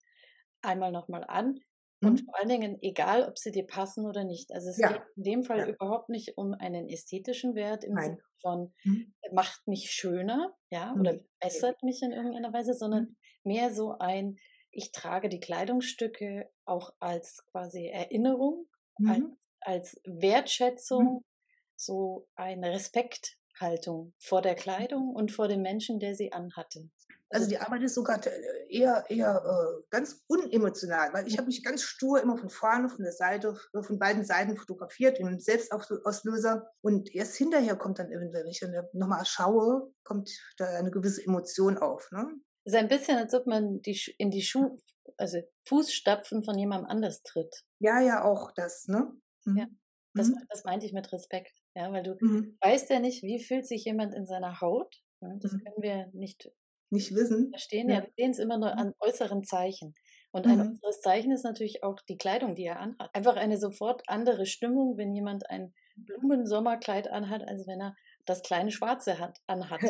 einmal nochmal an. Und vor allen Dingen, egal ob sie dir passen oder nicht. Also es ja. geht in dem Fall ja. überhaupt nicht um einen ästhetischen Wert im Nein. Sinne von mhm. macht mich schöner, ja, oder mhm. bessert mich in irgendeiner Weise, sondern mhm. mehr so ein, ich trage die Kleidungsstücke auch als quasi Erinnerung, als, mhm. als Wertschätzung, mhm. so eine Respekthaltung vor der Kleidung und vor dem Menschen, der sie anhatte. Also die Arbeit ist sogar eher, eher äh, ganz unemotional, weil ich habe mich ganz stur immer von vorne, von der Seite, äh, von beiden Seiten fotografiert, im Selbstauslöser. Und erst hinterher kommt dann eventuell, wenn ich dann nochmal schaue, kommt da eine gewisse Emotion auf. Ne? Es ist ein bisschen, als ob man die, in die Schuhe, also Fußstapfen von jemandem anders tritt. Ja, ja, auch das, ne? Mhm. Ja, das, mhm. das meinte ich mit Respekt. Ja, weil du mhm. weißt ja nicht, wie fühlt sich jemand in seiner Haut. Ja, das mhm. können wir nicht nicht wissen. Verstehen, ja, ja wir sehen es immer nur mhm. an äußeren Zeichen. Und ein mhm. äußeres Zeichen ist natürlich auch die Kleidung, die er anhat. Einfach eine sofort andere Stimmung, wenn jemand ein Blumensommerkleid anhat, als wenn er das kleine Schwarze hat, anhat.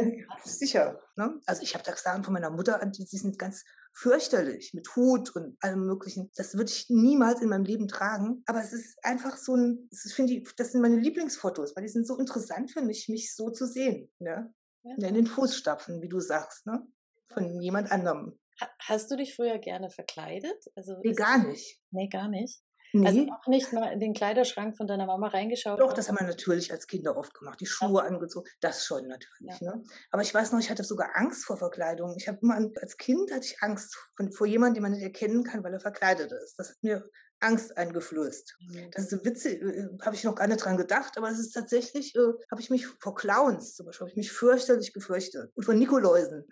Sicher. Ne? Also ich habe da Sachen von meiner Mutter an, die, die sind ganz fürchterlich mit Hut und allem möglichen. Das würde ich niemals in meinem Leben tragen. Aber es ist einfach so ein, das, finde ich, das sind meine Lieblingsfotos, weil die sind so interessant für mich, mich so zu sehen. Ne? Ja. In den Fußstapfen, wie du sagst, ne? Von jemand anderem. Hast du dich früher gerne verkleidet? Also nee, gar nicht. Nee, gar nicht. Also nee. Also auch nicht mal in den Kleiderschrank von deiner Mama reingeschaut? Doch, das haben wir natürlich als Kinder oft gemacht. Die Schuhe ja. angezogen, das schon natürlich. Ja. Ne? Aber ich weiß noch, ich hatte sogar Angst vor Verkleidung. Ich habe immer als Kind hatte ich Angst vor jemandem, den man nicht erkennen kann, weil er verkleidet ist. Das hat mir Angst eingeflößt. Mhm. Das ist so witzig, äh, habe ich noch gar nicht dran gedacht, aber es ist tatsächlich, äh, habe ich mich vor Clowns zum Beispiel, habe ich mich fürchterlich gefürchtet und vor Nikoläusen.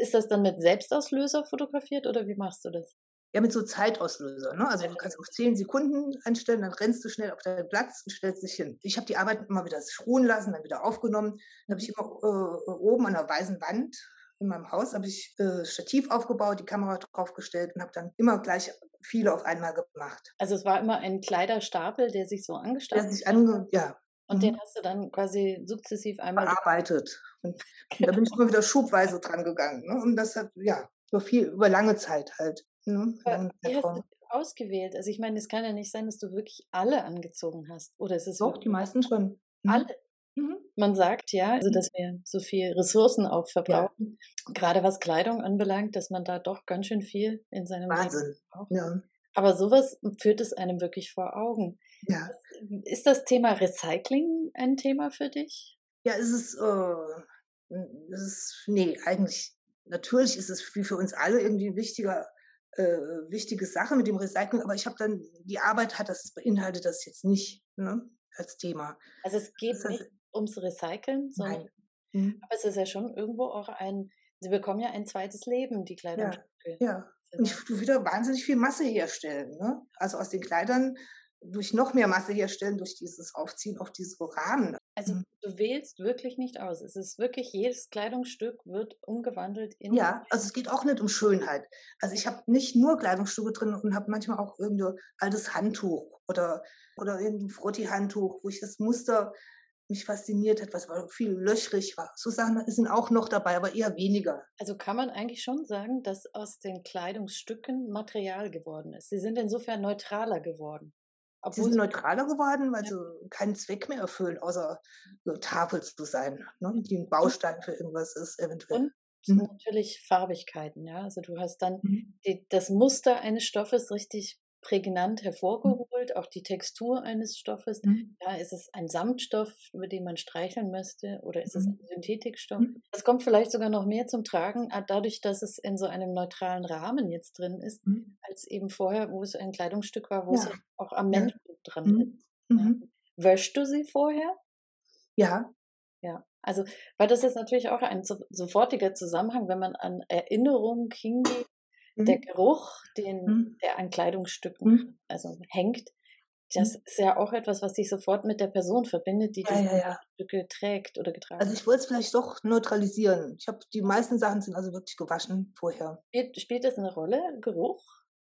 ist das dann mit Selbstauslöser fotografiert oder wie machst du das? Ja, mit so Zeitauslöser. Ne? Also du kannst auf zehn Sekunden einstellen, dann rennst du schnell auf deinen Platz und stellst dich hin. Ich habe die Arbeit immer wieder ruhen lassen, dann wieder aufgenommen. Dann habe ich immer äh, oben an der weißen Wand in meinem Haus habe ich äh, Stativ aufgebaut, die Kamera draufgestellt und habe dann immer gleich viele auf einmal gemacht. Also es war immer ein Kleiderstapel, der sich so angestapelt Der sich ange ja. Und Mhm. den hast du dann quasi sukzessiv einmal. bearbeitet. Und, und da bin ich immer wieder schubweise dran gegangen. Ne? Und das hat, ja, über viel, über lange Zeit halt. Ne? Aber Wie hast du ausgewählt? Also ich meine, es kann ja nicht sein, dass du wirklich alle angezogen hast. Oder ist es Doch, die meisten schon. Mhm. alle? Mhm. Man sagt ja, also dass wir so viel Ressourcen auch verbrauchen, gerade was Kleidung anbelangt, dass man da doch ganz schön viel in seinem Leben Wahnsinn. braucht. Ja. Aber sowas führt es einem wirklich vor Augen. Ja. Ist das Thema Recycling ein Thema für dich? Ja, es ist, äh, es ist, nee, eigentlich, natürlich ist es wie für uns alle irgendwie ein wichtiger, äh, wichtige Sache mit dem Recycling, aber ich habe dann, die Arbeit hat das, beinhaltet das jetzt nicht, ne, als Thema. Also es geht Das heißt- nicht ums Recyceln, sondern. Mhm. aber es ist ja schon irgendwo auch ein, sie bekommen ja ein zweites Leben, die Kleidungsstücke. Ja. Und ich tu wieder wahnsinnig viel Masse herstellen, ne? Also aus den Kleidern durch noch mehr Masse herstellen, durch dieses Aufziehen auf diese Rahmen. Also Mhm. du wählst wirklich nicht aus. Es ist wirklich, jedes Kleidungsstück wird umgewandelt in Ja, also es geht auch nicht um Schönheit. Also ich habe nicht nur Kleidungsstücke drin und habe manchmal auch irgendein altes Handtuch oder, oder irgendein Frotti-Handtuch, wo ich das Muster mich fasziniert hat, was viel löchrig war. So Sachen sind auch noch dabei, aber eher weniger. Also kann man eigentlich schon sagen, dass aus den Kleidungsstücken Material geworden ist. Sie sind insofern neutraler geworden. Sie Obwohl sind sie- neutraler geworden, weil Ja. sie keinen Zweck mehr erfüllen, außer so Tafel zu sein, ne? die ein Baustein für irgendwas ist, eventuell. Und Mhm. natürlich Farbigkeiten, ja. Also du hast dann Mhm. die, das Muster eines Stoffes richtig prägnant Mhm. Hervorgeholt, auch die Textur eines Stoffes. Mhm. Ja, ist es ein Samtstoff, über den man streicheln müsste, oder ist es Mhm. ein Synthetikstoff? Mhm. Das kommt vielleicht sogar noch mehr zum Tragen, äh, dadurch, dass es in so einem neutralen Rahmen jetzt drin ist, Mhm. als eben vorher, wo es ein Kleidungsstück war, wo es Ja. ja auch am Ja. Menschen dran ist. Mhm. Wäschst du sie vorher? Ja, Ja, also, weil das ist natürlich auch ein so, sofortiger Zusammenhang, wenn man an Erinnerung hingeht, der Mhm. Geruch, den, Mhm. der an Kleidungsstücken Mhm. also hängt, das ist ja auch etwas, was dich sofort mit der Person verbindet, die Ja, diese ja, ja. Stücke trägt oder getragen Also hat. ich wollte es vielleicht doch neutralisieren. Ich habe die meisten Sachen sind also wirklich gewaschen vorher. Spielt, spielt das eine Rolle, Geruch?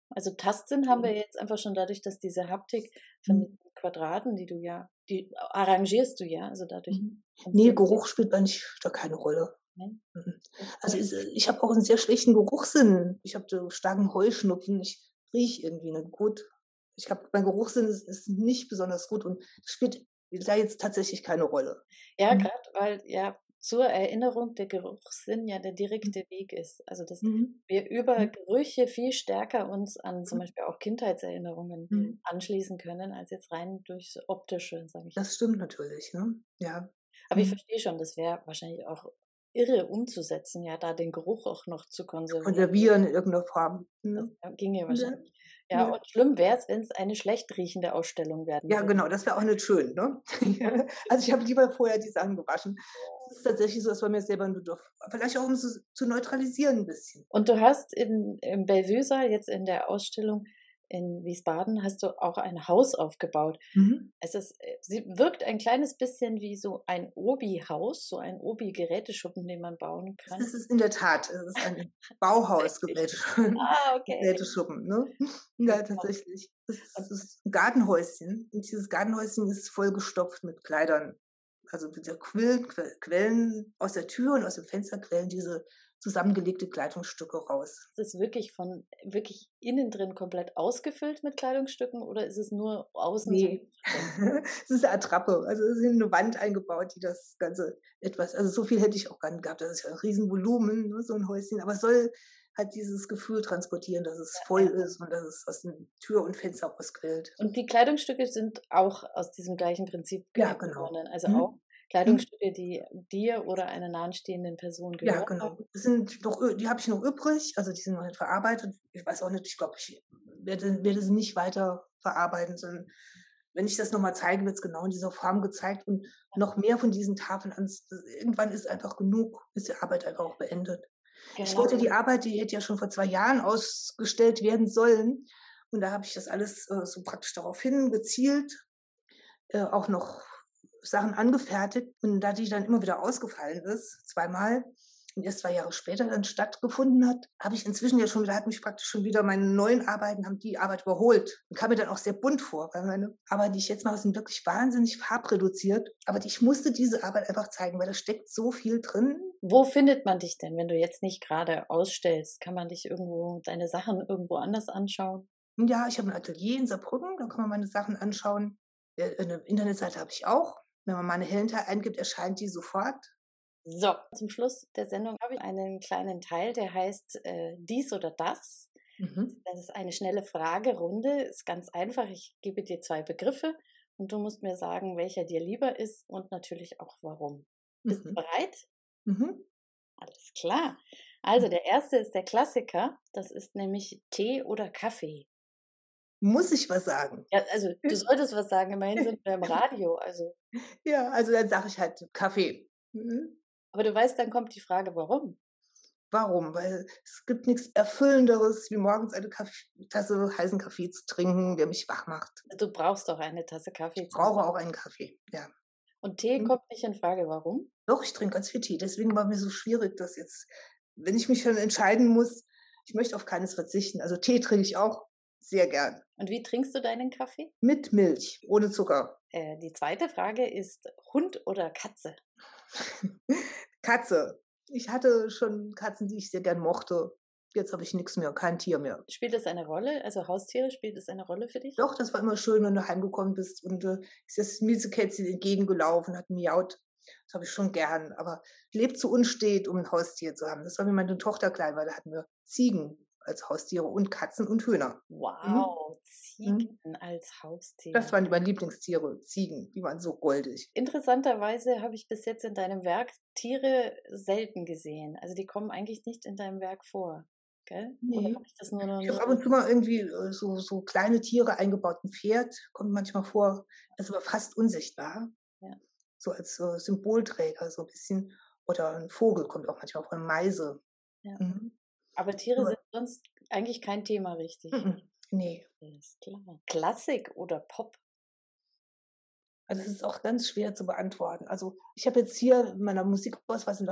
Also Tastsinn haben wir jetzt einfach schon dadurch, dass diese Haptik von Mhm. den Quadraten, die du ja, die arrangierst du ja, also dadurch. Mhm. Nee, Geruch spielt nicht da keine Rolle. Mhm. Also äh, ich habe auch einen sehr schlechten Geruchssinn. Ich habe so starken Heuschnupfen. Ich rieche irgendwie nicht gut. Ich habe mein Geruchssinn ist, ist nicht besonders gut und spielt da jetzt tatsächlich keine Rolle. Ja, Mhm. gerade weil ja zur Erinnerung der Geruchssinn ja der direkte Weg ist. Also dass Mhm. wir über Mhm. Gerüche viel stärker uns an zum Mhm. Beispiel auch Kindheitserinnerungen Mhm. anschließen können, als jetzt rein durchs Optische, sage ich. Das stimmt natürlich. Ne? Ja. Aber ich Mhm. verstehe schon, das wäre wahrscheinlich auch irre umzusetzen, ja, da den Geruch auch noch zu konservieren. Konservieren in irgendeiner Form. Das Ne? ja, ginge Ja. wahrscheinlich. Ja, Ja. und schlimm wäre es, wenn es eine schlecht riechende Ausstellung werden Ja, würde. genau, das wäre auch nicht schön. Ne? also ich habe lieber vorher die Sachen gewaschen. Es ist tatsächlich so, dass bei mir selber ein Bedürf. Vielleicht auch um es zu neutralisieren ein bisschen. Und du hast in, im Bellevue-Saal, jetzt in der Ausstellung in Wiesbaden, hast du auch ein Haus aufgebaut. Mhm. Es ist, äh, sie wirkt ein kleines bisschen wie so ein Obi-Haus, so ein Obi-Geräteschuppen, den man bauen kann. Das ist in der Tat, es ist ein Bauhausgeräteschuppen. Ah, okay. Geräteschuppen, ne? Ja, tatsächlich. Es ist, ein Gartenhäuschen. Und dieses Gartenhäuschen ist vollgestopft mit Kleidern. Also mit der Quillen, Que- Quellen aus der Tür und aus dem Fenster quellen diese zusammengelegte Kleidungsstücke raus. Ist es wirklich von, wirklich innen drin komplett ausgefüllt mit Kleidungsstücken oder ist es nur außen? Nee. es ist eine Attrappe. Also es ist in eine Wand eingebaut, die das Ganze etwas, also so viel hätte ich auch gar nicht gehabt. Das ist ja ein Riesenvolumen, ne, so ein Häuschen. Aber es soll halt dieses Gefühl transportieren, dass es voll ist und dass es aus den Tür und Fenster rausquillt. Und die Kleidungsstücke sind auch aus diesem gleichen Prinzip Ja, gewonnen. genau. Also Mhm. auch Kleidungsstücke, die dir oder einer nahestehenden Person gehören. Ja, genau. Das sind noch, die habe ich noch übrig, also die sind noch nicht verarbeitet. Ich weiß auch nicht, ich glaube, ich werde, werde sie nicht weiter verarbeiten, sondern wenn ich das nochmal zeige, wird es genau in dieser Form gezeigt und noch mehr von diesen Tafeln ans. Irgendwann ist einfach genug, ist die Arbeit einfach auch beendet. Ich Genau. wollte die Arbeit, die hätte ja schon vor zwei Jahren ausgestellt werden sollen. Und da habe ich das alles äh, so praktisch darauf hin gezielt, äh, auch noch Sachen angefertigt. Und da die dann immer wieder ausgefallen ist, zweimal, und erst zwei Jahre später dann stattgefunden hat, habe ich inzwischen ja schon wieder, hat mich praktisch schon wieder meine neuen Arbeiten, haben die Arbeit überholt und kam mir dann auch sehr bunt vor, weil meine Arbeiten, die ich jetzt mache, sind wirklich wahnsinnig farbreduziert. Aber ich musste diese Arbeit einfach zeigen, weil da steckt so viel drin. Wo findet man dich denn, wenn du jetzt nicht gerade ausstellst? Kann man dich irgendwo, deine Sachen irgendwo anders anschauen? Ja, ich habe ein Atelier in Saarbrücken, da kann man meine Sachen anschauen. Äh, eine Internetseite habe ich auch. Wenn man meine Hellenteil eingibt, erscheint die sofort. So, zum Schluss der Sendung habe ich einen kleinen Teil, der heißt äh, dies oder das. Mhm. Das ist eine schnelle Fragerunde, ist ganz einfach. Ich gebe dir zwei Begriffe und du musst mir sagen, welcher dir lieber ist und natürlich auch warum. Bist mhm. du bereit? Mhm. Alles klar. Also mhm. der erste ist der Klassiker. Das ist nämlich Tee oder Kaffee. Muss ich was sagen? Ja, also du solltest was sagen. Immerhin sind wir im Radio. Also. Ja, also dann sage ich halt Kaffee. Mhm. Aber du weißt, dann kommt die Frage, warum? Warum? Weil es gibt nichts Erfüllenderes, wie morgens eine Kaffee, Tasse heißen Kaffee zu trinken, der mich wach macht. Du brauchst doch eine Tasse Kaffee. Ich brauche auch einen Kaffee, ja. Und Tee hm. kommt nicht in Frage, warum? Doch, ich trinke ganz viel Tee. Deswegen war mir so schwierig, dass jetzt, wenn ich mich schon entscheiden muss, ich möchte auf keines verzichten. Also Tee trinke ich auch sehr gern. Und wie trinkst du deinen Kaffee? Mit Milch, ohne Zucker. Äh, die zweite Frage ist Hund oder Katze? Katze. Ich hatte schon Katzen, die ich sehr gern mochte. Jetzt habe ich nichts mehr, kein Tier mehr. Spielt das eine Rolle? Also Haustiere, spielt das eine Rolle für dich? Doch, das war immer schön, wenn du heimgekommen bist und äh, ist das Miesekätzchen entgegengelaufen, hat miaut. Das habe ich schon gern. Aber lebt zu unstet, um ein Haustier zu haben. Das war wie meine Tochter klein, weil da hatten wir Ziegen als Haustiere und Katzen und Hühner. Mhm. Wow, mhm. Ziegen mhm. als Haustiere. Das waren meine Lieblingstiere, Ziegen, die waren so goldig. Interessanterweise habe ich bis jetzt in deinem Werk Tiere selten gesehen. Also die kommen eigentlich nicht in deinem Werk vor. Gell? Nee. Hab ich das nur noch ich habe ab und zu mal irgendwie äh, so, so kleine Tiere eingebaut. Ein Pferd kommt manchmal vor, ist aber fast unsichtbar. Ja. So als uh, Symbolträger, so ein bisschen. Oder ein Vogel kommt auch manchmal vor, eine Meise. Ja. Mhm. Aber Tiere sind sonst eigentlich kein Thema richtig. Nee. Ist klar. Klassik oder Pop? Also es ist auch ganz schwer zu beantworten. Also ich habe jetzt hier in meiner Musikauswahl sind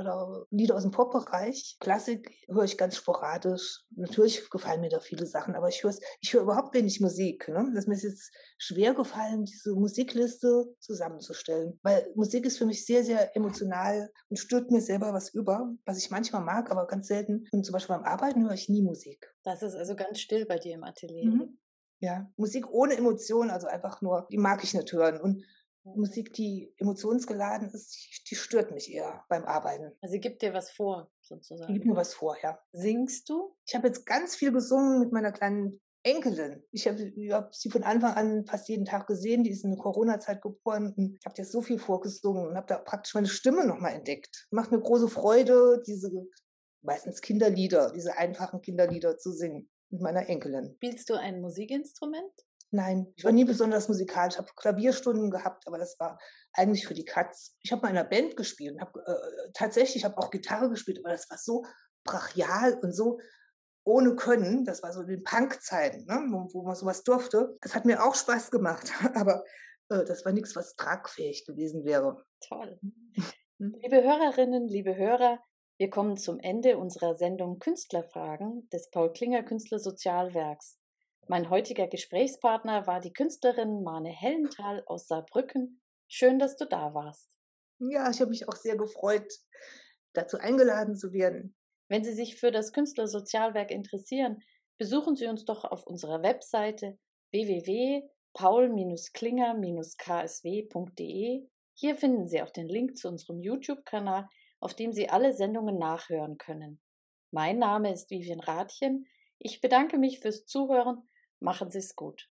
Lieder aus dem Pop-Bereich. Klassik höre ich ganz sporadisch. Natürlich gefallen mir da viele Sachen, aber ich höre ich höre überhaupt wenig Musik. Ne? Das ist mir jetzt schwer gefallen, diese Musikliste zusammenzustellen. Weil Musik ist für mich sehr, sehr emotional und stört mir selber was über, was ich manchmal mag, aber ganz selten. Und zum Beispiel beim Arbeiten höre ich nie Musik. Das ist also ganz still bei dir im Atelier. Mhm. Ja, Musik ohne Emotionen, also einfach nur, die mag ich nicht hören. Und Musik, die emotionsgeladen ist, die stört mich eher beim Arbeiten. Also sie gibt dir was vor, sozusagen. Sie gibt mir was vor, ja. Singst du? Ich habe jetzt ganz viel gesungen mit meiner kleinen Enkelin. Ich habe hab sie von Anfang an fast jeden Tag gesehen. Die ist in der Corona-Zeit geboren und habe jetzt so viel vorgesungen und habe da praktisch meine Stimme nochmal entdeckt. Macht mir große Freude, diese meistens Kinderlieder, diese einfachen Kinderlieder zu singen mit meiner Enkelin. Spielst du ein Musikinstrument? Nein, ich war nie besonders musikalisch. Ich habe Klavierstunden gehabt, aber das war eigentlich für die Katz. Ich habe mal in einer Band gespielt und habe äh, tatsächlich, habe auch Gitarre gespielt, aber das war so brachial und so ohne Können. Das war so in den Punk-Zeiten, ne, wo, wo, man sowas durfte. Das hat mir auch Spaß gemacht, aber äh, das war nichts, was tragfähig gewesen wäre. Toll. Hm. Liebe Hörerinnen, liebe Hörer, wir kommen zum Ende unserer Sendung Künstlerfragen des Paul Klinger Künstler Sozialwerks. Mein heutiger Gesprächspartner war die Künstlerin Mane Hellenthal aus Saarbrücken. Schön, dass du da warst. Ja, ich habe mich auch sehr gefreut, dazu eingeladen zu werden. Wenn Sie sich für das Künstlersozialwerk interessieren, besuchen Sie uns doch auf unserer Webseite www.paul-klinger-ksw.de. Hier finden Sie auch den Link zu unserem YouTube-Kanal, auf dem Sie alle Sendungen nachhören können. Mein Name ist Vivian Rathjen. Ich bedanke mich fürs Zuhören Machen Sie es gut.